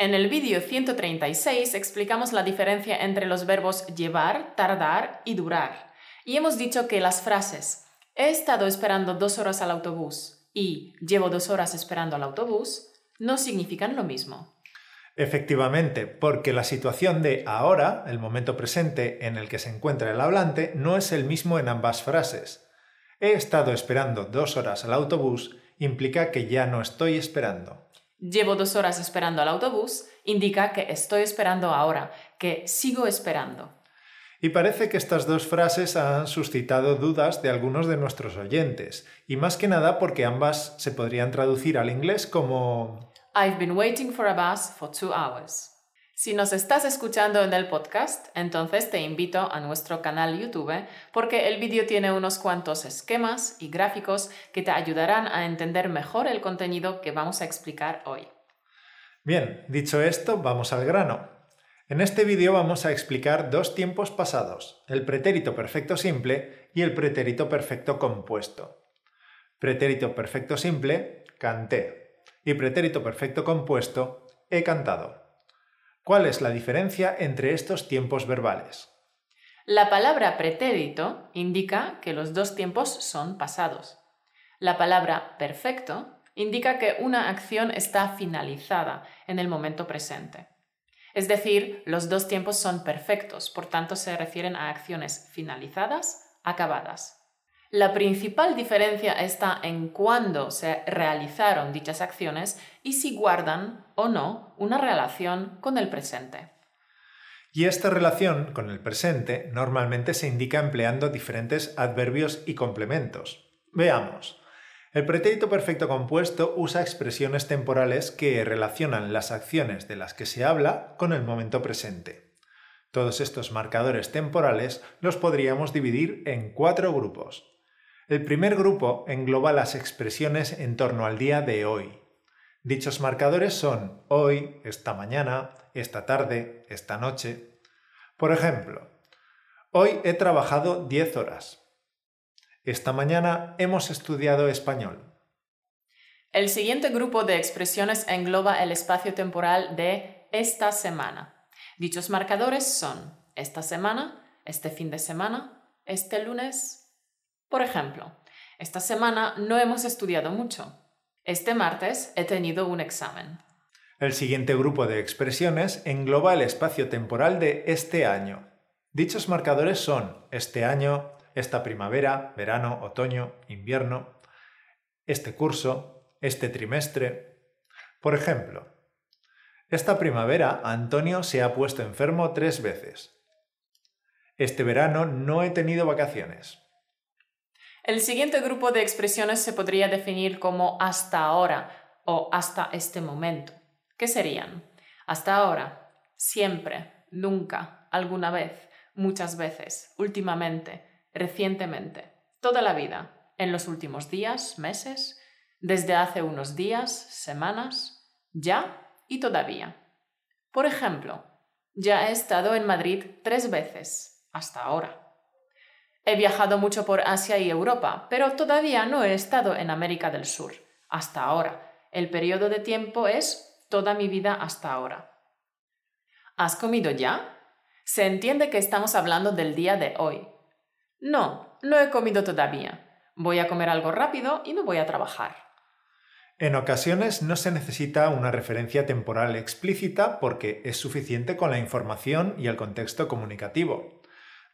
En el vídeo 136 explicamos la diferencia entre los verbos llevar, tardar y durar. Y hemos dicho que las frases he estado esperando dos horas al autobús y llevo dos horas esperando al autobús no significan lo mismo. Efectivamente, porque la situación de ahora, el momento presente en el que se encuentra el hablante, no es el mismo en ambas frases. He estado esperando dos horas al autobús implica que ya no estoy esperando. Llevo dos horas esperando al autobús indica que estoy esperando ahora, que sigo esperando. Y parece que estas dos frases han suscitado dudas de algunos de nuestros oyentes, y más que nada porque ambas se podrían traducir al inglés como I've been waiting for a bus for two hours. Si nos estás escuchando en el podcast, entonces te invito a nuestro canal YouTube porque el vídeo tiene unos cuantos esquemas y gráficos que te ayudarán a entender mejor el contenido que vamos a explicar hoy. Bien, dicho esto, vamos al grano. En este vídeo vamos a explicar dos tiempos pasados, el pretérito perfecto simple y el pretérito perfecto compuesto. Pretérito perfecto simple, canté, y pretérito perfecto compuesto, he cantado. ¿Cuál es la diferencia entre estos tiempos verbales? La palabra pretérito indica que los dos tiempos son pasados. La palabra perfecto indica que una acción está finalizada en el momento presente. Es decir, los dos tiempos son perfectos, por tanto se refieren a acciones finalizadas, acabadas. La principal diferencia está en cuándo se realizaron dichas acciones y si guardan o no una relación con el presente. Y esta relación con el presente normalmente se indica empleando diferentes adverbios y complementos. Veamos. El pretérito perfecto compuesto usa expresiones temporales que relacionan las acciones de las que se habla con el momento presente. Todos estos marcadores temporales los podríamos dividir en cuatro grupos. El primer grupo engloba las expresiones en torno al día de hoy. Dichos marcadores son hoy, esta mañana, esta tarde, esta noche. Por ejemplo, hoy he trabajado 10 horas. Esta mañana hemos estudiado español. El siguiente grupo de expresiones engloba el espacio temporal de esta semana. Dichos marcadores son esta semana, este fin de semana, este lunes, por ejemplo, esta semana no hemos estudiado mucho. Este martes he tenido un examen. El siguiente grupo de expresiones engloba el espacio temporal de este año. Dichos marcadores son este año, esta primavera, verano, otoño, invierno, este curso, este trimestre. Por ejemplo, esta primavera Antonio se ha puesto enfermo tres veces. Este verano no he tenido vacaciones. El siguiente grupo de expresiones se podría definir como hasta ahora o hasta este momento. ¿Qué serían? Hasta ahora, siempre, nunca, alguna vez, muchas veces, últimamente, recientemente, toda la vida, en los últimos días, meses, desde hace unos días, semanas, ya y todavía. Por ejemplo, ya he estado en Madrid tres veces, hasta ahora. He viajado mucho por Asia y Europa, pero todavía no he estado en América del Sur, hasta ahora. El periodo de tiempo es toda mi vida hasta ahora. ¿Has comido ya? Se entiende que estamos hablando del día de hoy. No, no he comido todavía. Voy a comer algo rápido y me voy a trabajar. En ocasiones no se necesita una referencia temporal explícita porque es suficiente con la información y el contexto comunicativo.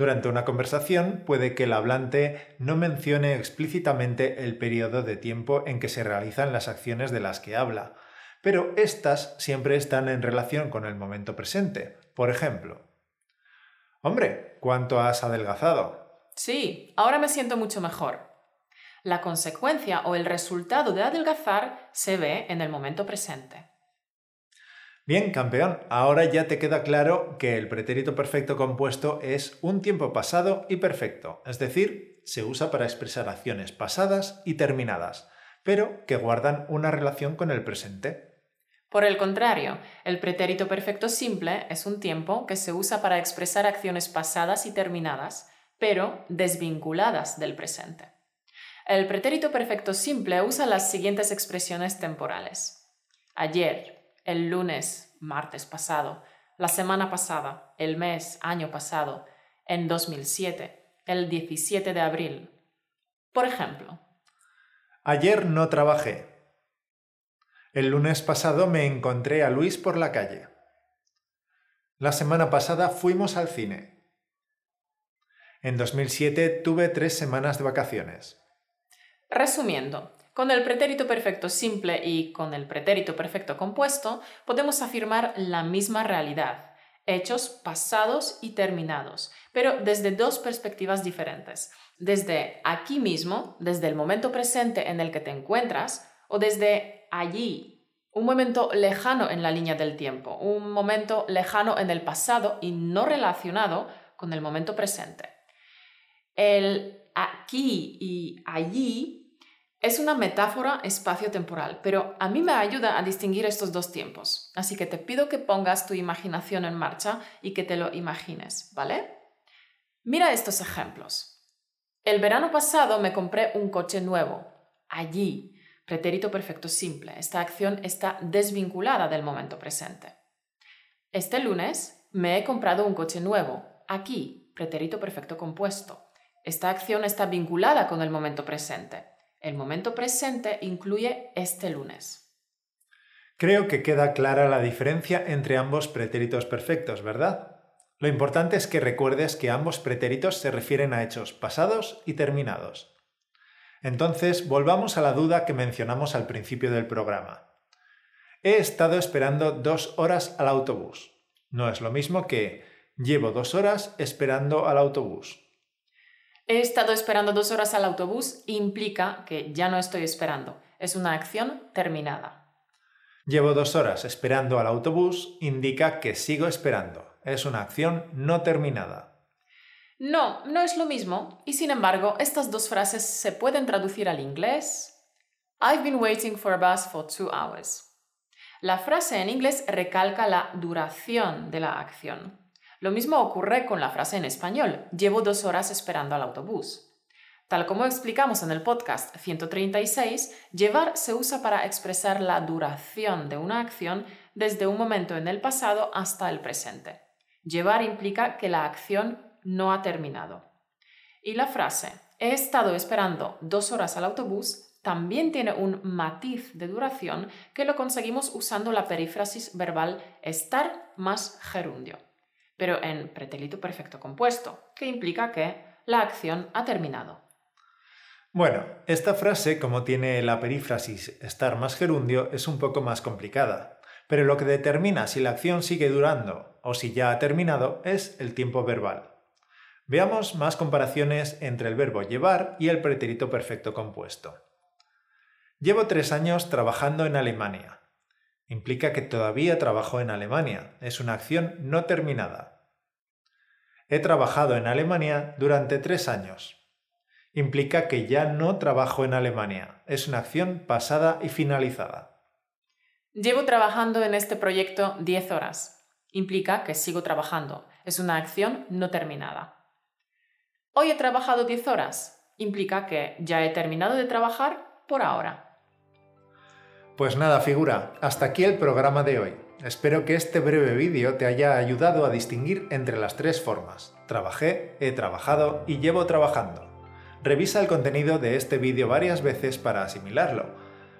Durante una conversación puede que el hablante no mencione explícitamente el periodo de tiempo en que se realizan las acciones de las que habla, pero éstas siempre están en relación con el momento presente. Por ejemplo, Hombre, ¿cuánto has adelgazado? Sí, ahora me siento mucho mejor. La consecuencia o el resultado de adelgazar se ve en el momento presente. Bien, campeón, ahora ya te queda claro que el pretérito perfecto compuesto es un tiempo pasado y perfecto, es decir, se usa para expresar acciones pasadas y terminadas, pero que guardan una relación con el presente. Por el contrario, el pretérito perfecto simple es un tiempo que se usa para expresar acciones pasadas y terminadas, pero desvinculadas del presente. El pretérito perfecto simple usa las siguientes expresiones temporales. Ayer, el lunes, martes pasado, la semana pasada, el mes, año pasado, en 2007, el 17 de abril. Por ejemplo, ayer no trabajé. El lunes pasado me encontré a Luis por la calle. La semana pasada fuimos al cine. En 2007 tuve tres semanas de vacaciones. Resumiendo, con el pretérito perfecto simple y con el pretérito perfecto compuesto podemos afirmar la misma realidad, hechos pasados y terminados, pero desde dos perspectivas diferentes. Desde aquí mismo, desde el momento presente en el que te encuentras, o desde allí, un momento lejano en la línea del tiempo, un momento lejano en el pasado y no relacionado con el momento presente. El aquí y allí es una metáfora espacio-temporal, pero a mí me ayuda a distinguir estos dos tiempos. Así que te pido que pongas tu imaginación en marcha y que te lo imagines, ¿vale? Mira estos ejemplos. El verano pasado me compré un coche nuevo. Allí, pretérito perfecto simple. Esta acción está desvinculada del momento presente. Este lunes me he comprado un coche nuevo. Aquí, pretérito perfecto compuesto. Esta acción está vinculada con el momento presente. El momento presente incluye este lunes. Creo que queda clara la diferencia entre ambos pretéritos perfectos, ¿verdad? Lo importante es que recuerdes que ambos pretéritos se refieren a hechos pasados y terminados. Entonces, volvamos a la duda que mencionamos al principio del programa. He estado esperando dos horas al autobús. No es lo mismo que llevo dos horas esperando al autobús. He estado esperando dos horas al autobús implica que ya no estoy esperando. Es una acción terminada. Llevo dos horas esperando al autobús indica que sigo esperando. Es una acción no terminada. No, no es lo mismo. Y sin embargo, estas dos frases se pueden traducir al inglés. I've been waiting for a bus for two hours. La frase en inglés recalca la duración de la acción. Lo mismo ocurre con la frase en español, llevo dos horas esperando al autobús. Tal como explicamos en el podcast 136, llevar se usa para expresar la duración de una acción desde un momento en el pasado hasta el presente. Llevar implica que la acción no ha terminado. Y la frase he estado esperando dos horas al autobús también tiene un matiz de duración que lo conseguimos usando la perífrasis verbal estar más gerundio pero en pretérito perfecto compuesto, que implica que la acción ha terminado. Bueno, esta frase, como tiene la perífrasis estar más gerundio, es un poco más complicada, pero lo que determina si la acción sigue durando o si ya ha terminado es el tiempo verbal. Veamos más comparaciones entre el verbo llevar y el pretérito perfecto compuesto. Llevo tres años trabajando en Alemania. Implica que todavía trabajo en Alemania. Es una acción no terminada. He trabajado en Alemania durante tres años. Implica que ya no trabajo en Alemania. Es una acción pasada y finalizada. Llevo trabajando en este proyecto 10 horas. Implica que sigo trabajando. Es una acción no terminada. Hoy he trabajado 10 horas. Implica que ya he terminado de trabajar por ahora. Pues nada, figura, hasta aquí el programa de hoy. Espero que este breve vídeo te haya ayudado a distinguir entre las tres formas. Trabajé, he trabajado y llevo trabajando. Revisa el contenido de este vídeo varias veces para asimilarlo,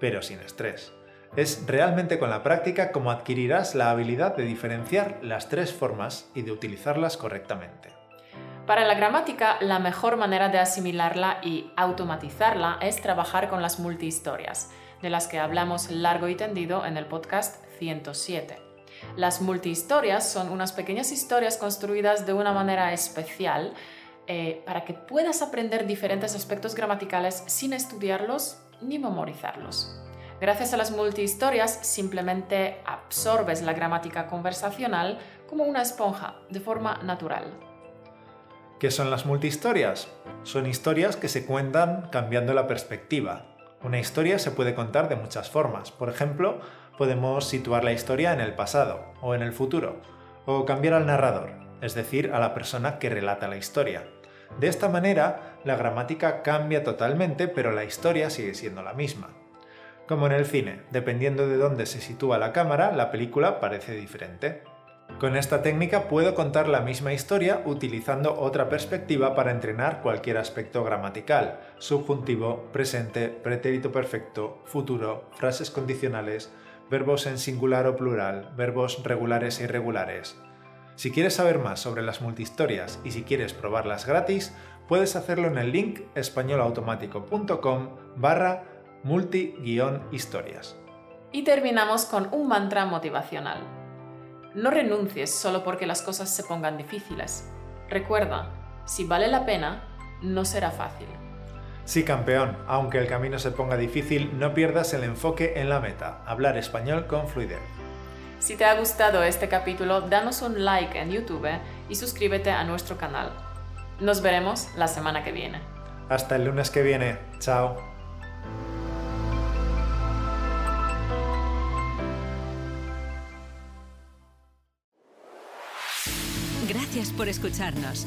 pero sin estrés. Es realmente con la práctica como adquirirás la habilidad de diferenciar las tres formas y de utilizarlas correctamente. Para la gramática, la mejor manera de asimilarla y automatizarla es trabajar con las multihistorias de las que hablamos largo y tendido en el podcast 107. Las multihistorias son unas pequeñas historias construidas de una manera especial eh, para que puedas aprender diferentes aspectos gramaticales sin estudiarlos ni memorizarlos. Gracias a las multihistorias simplemente absorbes la gramática conversacional como una esponja, de forma natural. ¿Qué son las multihistorias? Son historias que se cuentan cambiando la perspectiva, una historia se puede contar de muchas formas. Por ejemplo, podemos situar la historia en el pasado o en el futuro, o cambiar al narrador, es decir, a la persona que relata la historia. De esta manera, la gramática cambia totalmente, pero la historia sigue siendo la misma. Como en el cine, dependiendo de dónde se sitúa la cámara, la película parece diferente. Con esta técnica puedo contar la misma historia utilizando otra perspectiva para entrenar cualquier aspecto gramatical, subjuntivo, presente, pretérito perfecto, futuro, frases condicionales, verbos en singular o plural, verbos regulares e irregulares. Si quieres saber más sobre las multihistorias y si quieres probarlas gratis, puedes hacerlo en el link españolautomático.com barra multi-historias. Y terminamos con un mantra motivacional. No renuncies solo porque las cosas se pongan difíciles. Recuerda, si vale la pena, no será fácil. Sí, campeón, aunque el camino se ponga difícil, no pierdas el enfoque en la meta, hablar español con fluidez. Si te ha gustado este capítulo, danos un like en YouTube y suscríbete a nuestro canal. Nos veremos la semana que viene. Hasta el lunes que viene. Chao. Gracias por escucharnos.